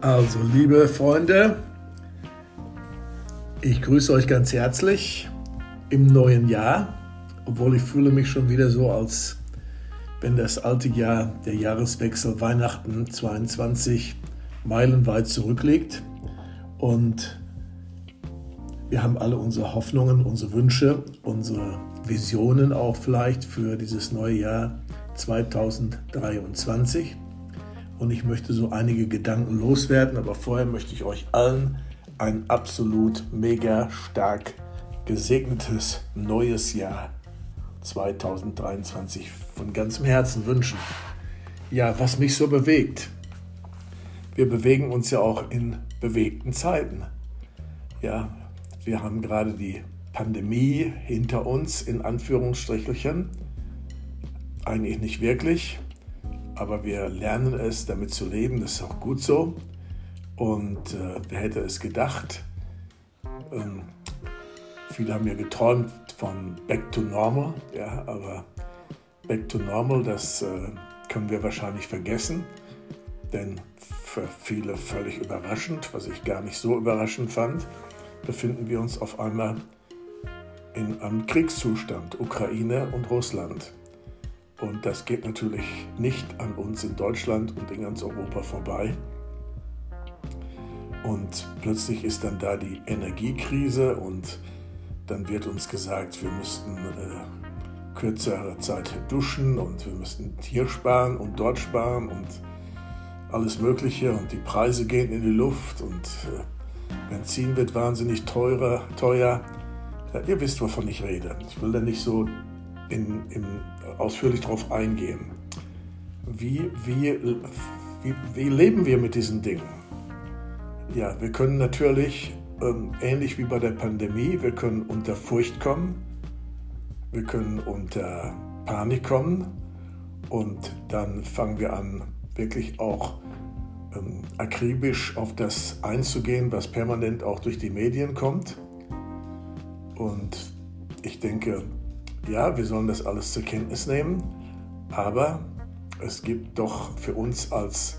Also, liebe Freunde, ich grüße euch ganz herzlich im neuen Jahr, obwohl ich fühle mich schon wieder so, als wenn das alte Jahr, der Jahreswechsel Weihnachten 22 meilenweit zurückliegt. Und wir haben alle unsere Hoffnungen, unsere Wünsche, unsere Visionen auch vielleicht für dieses neue Jahr 2023 und ich möchte so einige Gedanken loswerden, aber vorher möchte ich euch allen ein absolut mega stark gesegnetes neues Jahr 2023 von ganzem Herzen wünschen. Ja, was mich so bewegt. Wir bewegen uns ja auch in bewegten Zeiten. Ja, wir haben gerade die Pandemie hinter uns, in Anführungsstrichelchen. Eigentlich nicht wirklich aber wir lernen es, damit zu leben. Das ist auch gut so. Und äh, wer hätte es gedacht? Ähm, viele haben ja geträumt von Back to Normal, ja, aber Back to Normal, das äh, können wir wahrscheinlich vergessen, denn für viele völlig überraschend, was ich gar nicht so überraschend fand, befinden wir uns auf einmal in einem Kriegszustand, Ukraine und Russland. Und das geht natürlich nicht an uns in Deutschland und in ganz Europa vorbei. Und plötzlich ist dann da die Energiekrise und dann wird uns gesagt, wir müssten äh, kürzere Zeit duschen und wir müssten hier sparen und dort sparen und alles Mögliche und die Preise gehen in die Luft und äh, Benzin wird wahnsinnig teurer, teuer. Ja, ihr wisst, wovon ich rede. Ich will da nicht so in, in, ausführlich darauf eingehen. Wie, wie, wie, wie leben wir mit diesen Dingen? Ja, wir können natürlich, ähm, ähnlich wie bei der Pandemie, wir können unter Furcht kommen, wir können unter Panik kommen und dann fangen wir an, wirklich auch ähm, akribisch auf das einzugehen, was permanent auch durch die Medien kommt. Und ich denke, ja, wir sollen das alles zur Kenntnis nehmen, aber es gibt doch für uns als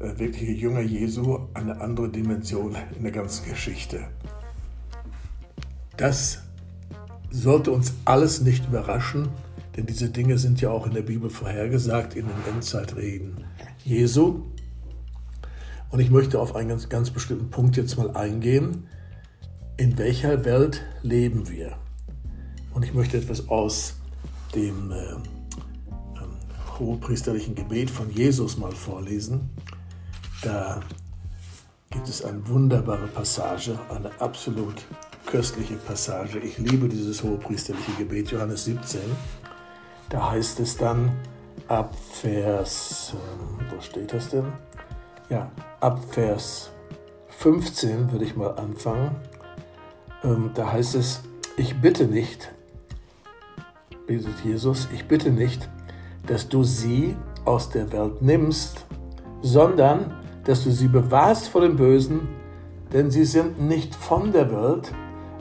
äh, wirkliche Jünger Jesu eine andere Dimension in der ganzen Geschichte. Das sollte uns alles nicht überraschen, denn diese Dinge sind ja auch in der Bibel vorhergesagt, in den Endzeitreden Jesu. Und ich möchte auf einen ganz, ganz bestimmten Punkt jetzt mal eingehen. In welcher Welt leben wir? Und ich möchte etwas aus dem äh, ähm, hohepriesterlichen Gebet von Jesus mal vorlesen. Da gibt es eine wunderbare Passage, eine absolut köstliche Passage. Ich liebe dieses hohepriesterliche Gebet, Johannes 17. Da heißt es dann ab Vers, äh, wo steht das denn? Ja, ab Vers 15 würde ich mal anfangen. Ähm, da heißt es, ich bitte nicht, betet Jesus, ich bitte nicht, dass du sie aus der Welt nimmst, sondern dass du sie bewahrst vor dem Bösen, denn sie sind nicht von der Welt,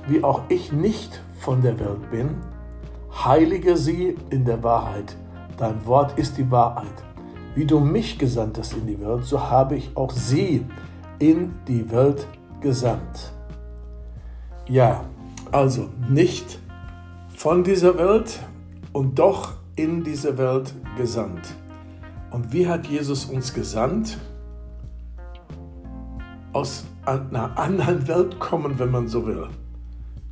wie auch ich nicht von der Welt bin. Heilige sie in der Wahrheit. Dein Wort ist die Wahrheit. Wie du mich gesandt hast in die Welt, so habe ich auch sie in die Welt gesandt. Ja, also nicht von dieser Welt, und doch in diese Welt gesandt. Und wie hat Jesus uns gesandt? Aus einer anderen Welt kommen, wenn man so will.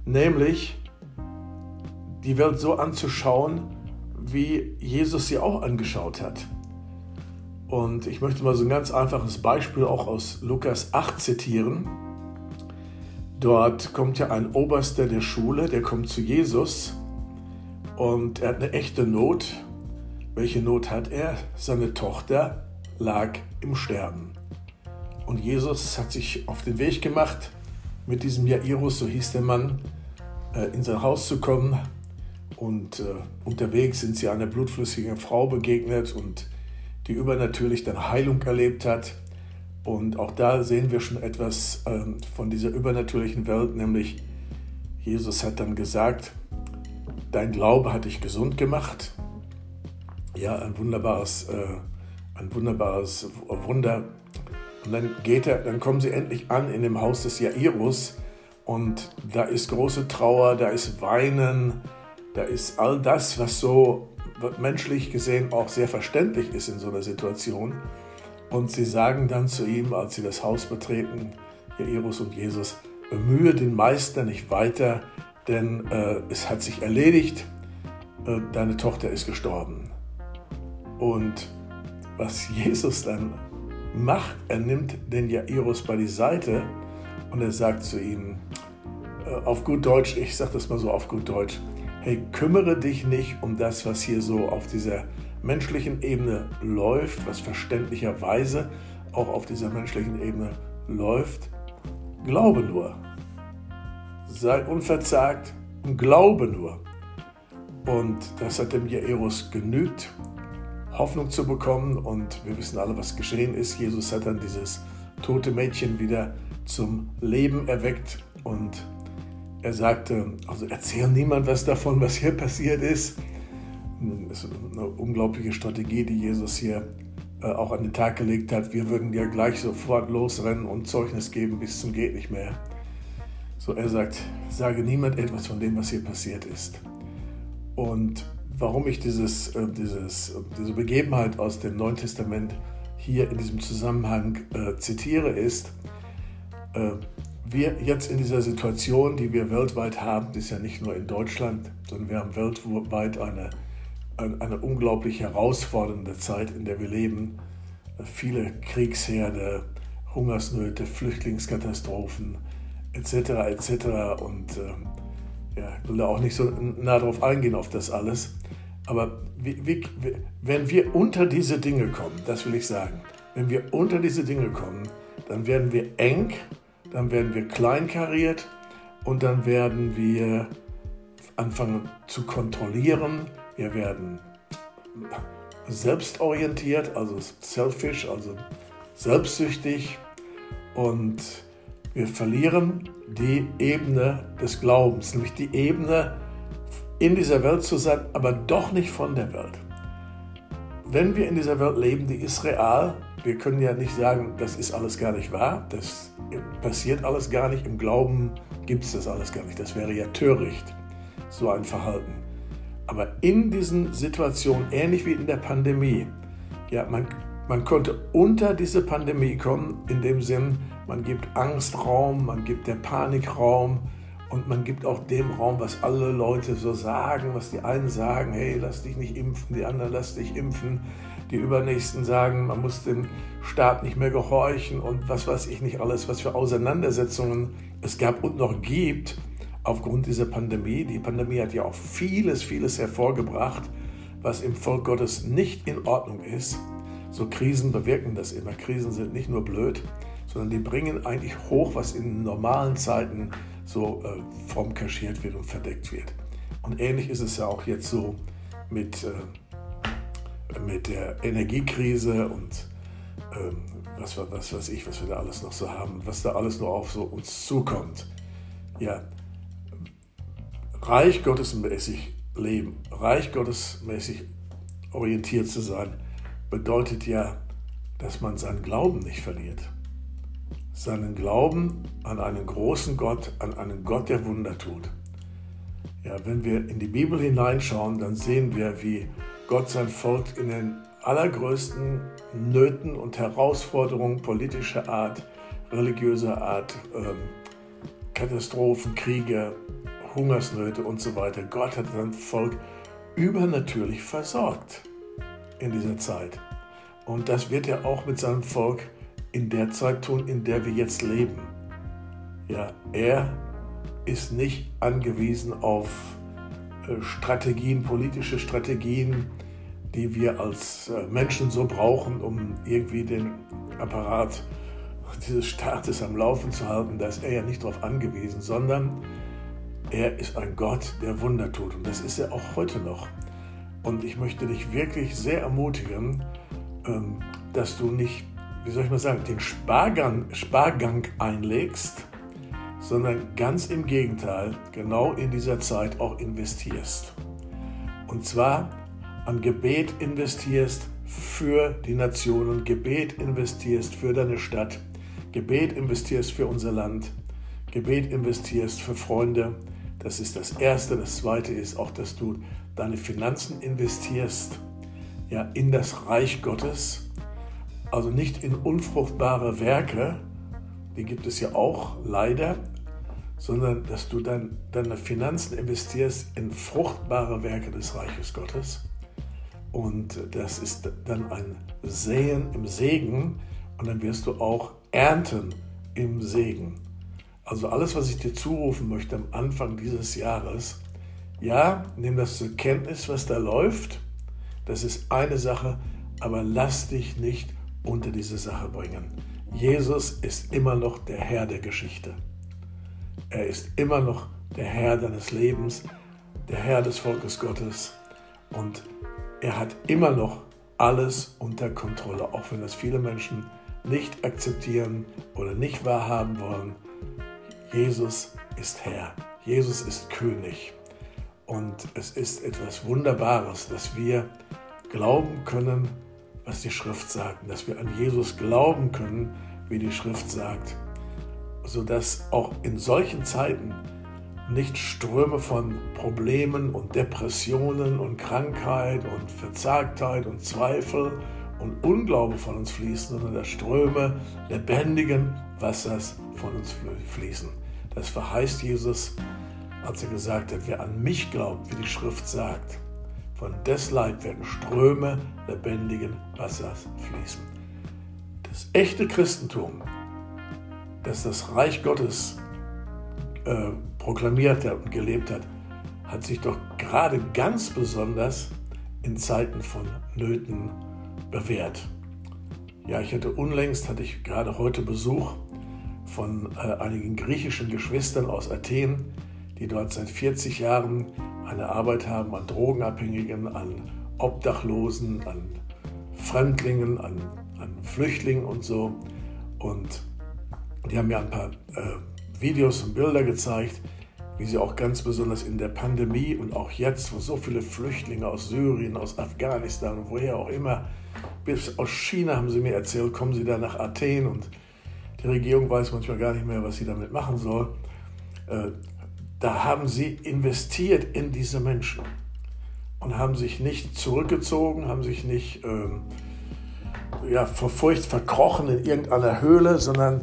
Nämlich die Welt so anzuschauen, wie Jesus sie auch angeschaut hat. Und ich möchte mal so ein ganz einfaches Beispiel auch aus Lukas 8 zitieren. Dort kommt ja ein Oberster der Schule, der kommt zu Jesus und er hat eine echte Not. Welche Not hat er? Seine Tochter lag im Sterben. Und Jesus hat sich auf den Weg gemacht, mit diesem Jairus, so hieß der Mann, äh, in sein Haus zu kommen. Und äh, unterwegs sind sie einer blutflüssigen Frau begegnet und die übernatürlich dann Heilung erlebt hat. Und auch da sehen wir schon etwas ähm, von dieser übernatürlichen Welt, nämlich Jesus hat dann gesagt, Dein Glaube hat dich gesund gemacht. Ja, ein wunderbares, äh, ein wunderbares Wunder. Und dann geht er, dann kommen sie endlich an in dem Haus des Jairus und da ist große Trauer, da ist Weinen, da ist all das, was so menschlich gesehen auch sehr verständlich ist in so einer Situation. Und sie sagen dann zu ihm, als sie das Haus betreten, Jairus und Jesus, bemühe den Meister nicht weiter, denn äh, es hat sich erledigt, äh, deine Tochter ist gestorben. Und was Jesus dann macht, er nimmt den Jairus bei die Seite und er sagt zu ihm, äh, auf gut Deutsch, ich sage das mal so auf gut Deutsch, hey, kümmere dich nicht um das, was hier so auf dieser menschlichen Ebene läuft, was verständlicherweise auch auf dieser menschlichen Ebene läuft. Glaube nur. Sei unverzagt und glaube nur. Und das hat dem Jairus genügt, Hoffnung zu bekommen. Und wir wissen alle, was geschehen ist. Jesus hat dann dieses tote Mädchen wieder zum Leben erweckt und er sagte, also erzähl niemand was davon, was hier passiert ist. Das ist eine unglaubliche Strategie, die Jesus hier äh, auch an den Tag gelegt hat. Wir würden ja gleich sofort losrennen und Zeugnis geben bis zum geht nicht mehr. So er sagt, sage niemand etwas von dem, was hier passiert ist. Und warum ich dieses, äh, dieses, diese Begebenheit aus dem Neuen Testament hier in diesem Zusammenhang äh, zitiere, ist, äh, wir jetzt in dieser Situation, die wir weltweit haben, das ist ja nicht nur in Deutschland, sondern wir haben weltweit eine, eine unglaublich herausfordernde Zeit, in der wir leben. Viele Kriegsherde, Hungersnöte, Flüchtlingskatastrophen etc. etc. Und äh, ja, ich will da auch nicht so nah drauf eingehen auf das alles. Aber wie, wie, wenn wir unter diese Dinge kommen, das will ich sagen, wenn wir unter diese Dinge kommen, dann werden wir eng dann werden wir kleinkariert und dann werden wir anfangen zu kontrollieren. Wir werden selbstorientiert, also selfish, also selbstsüchtig und wir verlieren die Ebene des Glaubens, nämlich die Ebene, in dieser Welt zu sein, aber doch nicht von der Welt. Wenn wir in dieser Welt leben, die ist real, wir können ja nicht sagen, das ist alles gar nicht wahr, das passiert alles gar nicht, im Glauben gibt es das alles gar nicht. Das wäre ja töricht, so ein Verhalten. Aber in diesen Situationen, ähnlich wie in der Pandemie, ja, man, man konnte unter diese Pandemie kommen, in dem Sinn, man gibt Angst Raum, man gibt der Panik Raum und man gibt auch dem Raum, was alle Leute so sagen, was die einen sagen, hey, lass dich nicht impfen, die anderen lass dich impfen die Übernächsten sagen, man muss dem Staat nicht mehr gehorchen und was weiß ich nicht alles, was für Auseinandersetzungen es gab und noch gibt aufgrund dieser Pandemie. Die Pandemie hat ja auch vieles, vieles hervorgebracht, was im Volk Gottes nicht in Ordnung ist. So Krisen bewirken das immer. Krisen sind nicht nur blöd, sondern die bringen eigentlich hoch, was in normalen Zeiten so äh, fromm kaschiert wird und verdeckt wird. Und ähnlich ist es ja auch jetzt so mit äh, mit der Energiekrise und ähm, was, was weiß ich, was wir da alles noch so haben, was da alles noch auf so uns zukommt. Ja, reich gottesmäßig leben, reich gottesmäßig orientiert zu sein, bedeutet ja, dass man seinen Glauben nicht verliert. Seinen Glauben an einen großen Gott, an einen Gott, der Wunder tut. Ja, wenn wir in die Bibel hineinschauen, dann sehen wir, wie Gott sein Volk in den allergrößten Nöten und Herausforderungen politischer Art, religiöser Art, ähm, Katastrophen, Kriege, Hungersnöte und so weiter. Gott hat sein Volk übernatürlich versorgt in dieser Zeit. Und das wird er auch mit seinem Volk in der Zeit tun, in der wir jetzt leben. Ja, er ist nicht angewiesen auf äh, Strategien, politische Strategien, die wir als äh, Menschen so brauchen, um irgendwie den Apparat dieses Staates am Laufen zu halten, da ist er ja nicht darauf angewiesen, sondern er ist ein Gott, der Wunder tut. Und das ist er auch heute noch. Und ich möchte dich wirklich sehr ermutigen, ähm, dass du nicht, wie soll ich mal sagen, den Spargang, Spargang einlegst, sondern ganz im Gegenteil, genau in dieser Zeit auch investierst. Und zwar an Gebet investierst für die Nationen, Gebet investierst für deine Stadt, Gebet investierst für unser Land, Gebet investierst für Freunde. Das ist das Erste. Das Zweite ist auch, dass du deine Finanzen investierst ja, in das Reich Gottes. Also nicht in unfruchtbare Werke, die gibt es ja auch leider, sondern dass du dann deine Finanzen investierst in fruchtbare Werke des Reiches Gottes. Und das ist dann ein Säen im Segen und dann wirst du auch ernten im Segen. Also alles, was ich dir zurufen möchte am Anfang dieses Jahres, ja, nimm das zur Kenntnis, was da läuft. Das ist eine Sache, aber lass dich nicht unter diese Sache bringen. Jesus ist immer noch der Herr der Geschichte. Er ist immer noch der Herr deines Lebens, der Herr des Volkes Gottes und er hat immer noch alles unter Kontrolle, auch wenn das viele Menschen nicht akzeptieren oder nicht wahrhaben wollen. Jesus ist Herr, Jesus ist König und es ist etwas Wunderbares, dass wir glauben können, was die Schrift sagt, dass wir an Jesus glauben können, wie die Schrift sagt, sodass auch in solchen Zeiten nicht Ströme von Problemen und Depressionen und Krankheit und Verzagtheit und Zweifel und Unglaube von uns fließen, sondern dass Ströme lebendigen Wassers von uns fließen. Das verheißt Jesus, als er gesagt hat, wer an mich glaubt, wie die Schrift sagt, von des Leib werden Ströme lebendigen Wassers fließen. Das echte Christentum, das das Reich Gottes äh, proklamiert hat und gelebt hat, hat sich doch gerade ganz besonders in Zeiten von Nöten bewährt. Ja, ich hatte unlängst, hatte ich gerade heute Besuch von äh, einigen griechischen Geschwistern aus Athen, die dort seit 40 Jahren eine Arbeit haben an Drogenabhängigen, an Obdachlosen, an Fremdlingen, an, an Flüchtlingen und so. Und die haben mir ein paar äh, Videos und Bilder gezeigt, wie sie auch ganz besonders in der Pandemie und auch jetzt, wo so viele Flüchtlinge aus Syrien, aus Afghanistan und woher auch immer, bis aus China haben sie mir erzählt, kommen sie da nach Athen und die Regierung weiß manchmal gar nicht mehr, was sie damit machen soll. Äh, da haben sie investiert in diese Menschen und haben sich nicht zurückgezogen, haben sich nicht ähm, ja, vor Furcht verkrochen in irgendeiner Höhle, sondern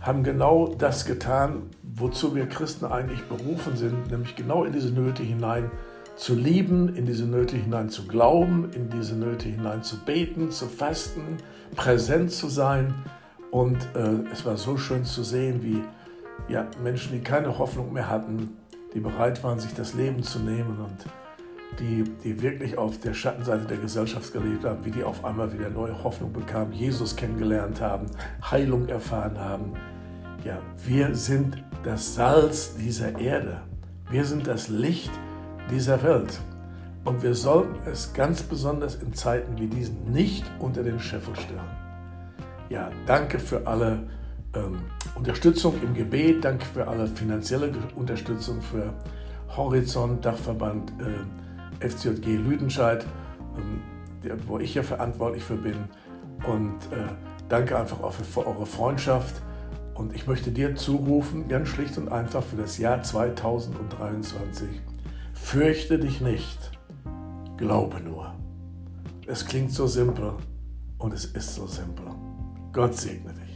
haben genau das getan, wozu wir Christen eigentlich berufen sind, nämlich genau in diese Nöte hinein zu lieben, in diese Nöte hinein zu glauben, in diese Nöte hinein zu beten, zu fasten, präsent zu sein. Und äh, es war so schön zu sehen, wie ja, Menschen, die keine Hoffnung mehr hatten, die bereit waren, sich das Leben zu nehmen und die, die wirklich auf der Schattenseite der Gesellschaft gelebt haben, wie die auf einmal wieder neue Hoffnung bekamen, Jesus kennengelernt haben, Heilung erfahren haben. Ja, wir sind das Salz dieser Erde. Wir sind das Licht dieser Welt. Und wir sollten es ganz besonders in Zeiten wie diesen nicht unter den Scheffel stellen. Ja, danke für alle ähm, Unterstützung im Gebet, danke für alle finanzielle Unterstützung für Horizont, Dachverband äh, FCJG Lüdenscheid, ähm, der, wo ich ja verantwortlich für bin. Und äh, danke einfach auch für, für eure Freundschaft. Und ich möchte dir zurufen, ganz schlicht und einfach für das Jahr 2023, fürchte dich nicht, glaube nur. Es klingt so simpel und es ist so simpel. Gott segne dich.